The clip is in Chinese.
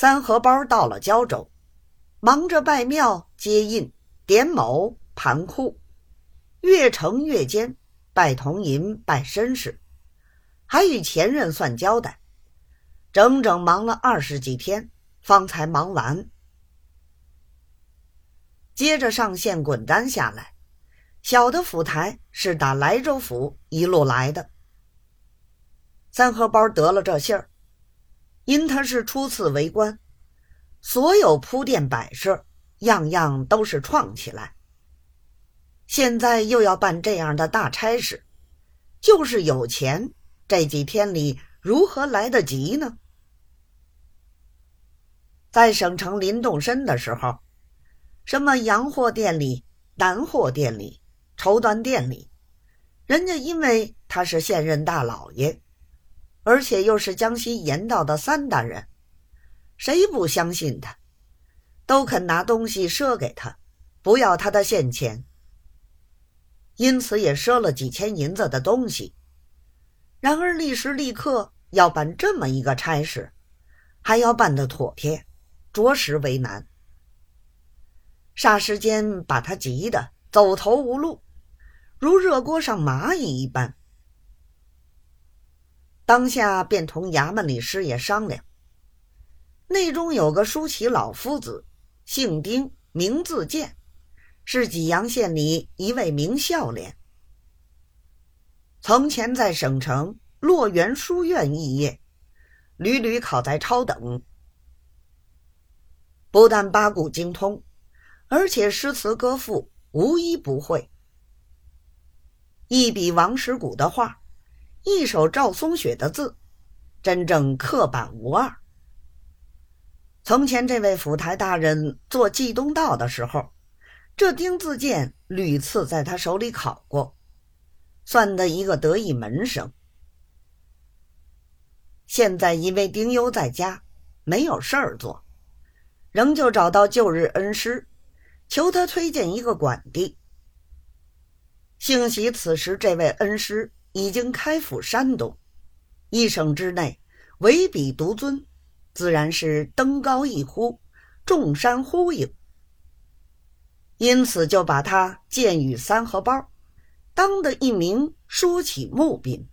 三荷包到了胶州，忙着拜庙、接印、点卯、盘库，越城越监、拜铜银、拜绅士，还与前任算交代，整整忙了二十几天，方才忙完。接着上线滚单下来，小的府台是打莱州府一路来的。三荷包得了这信儿。因他是初次为官，所有铺垫摆设，样样都是创起来。现在又要办这样的大差事，就是有钱，这几天里如何来得及呢？在省城临动身的时候，什么洋货店里、南货店里、绸缎店里，人家因为他是现任大老爷。而且又是江西盐道的三大人，谁不相信他？都肯拿东西赊给他，不要他的现钱。因此也赊了几千银子的东西。然而立时立刻要办这么一个差事，还要办得妥帖，着实为难。霎时间把他急得走投无路，如热锅上蚂蚁一般。当下便同衙门里师爷商量，内中有个舒淇老夫子，姓丁，名字建，是济阳县里一位名孝廉。从前在省城洛源书院肄业，屡屡考在超等，不但八股精通，而且诗词歌赋无一不会，一笔王实古的画。一手赵松雪的字，真正刻板无二。从前这位府台大人做冀东道的时候，这丁字鉴屡次在他手里考过，算得一个得意门生。现在因为丁忧在家，没有事儿做，仍旧找到旧日恩师，求他推荐一个管地。幸喜此时这位恩师。已经开赴山东，一省之内唯彼独尊，自然是登高一呼，众山呼应。因此就把他建于三合包，当的一名书起募兵。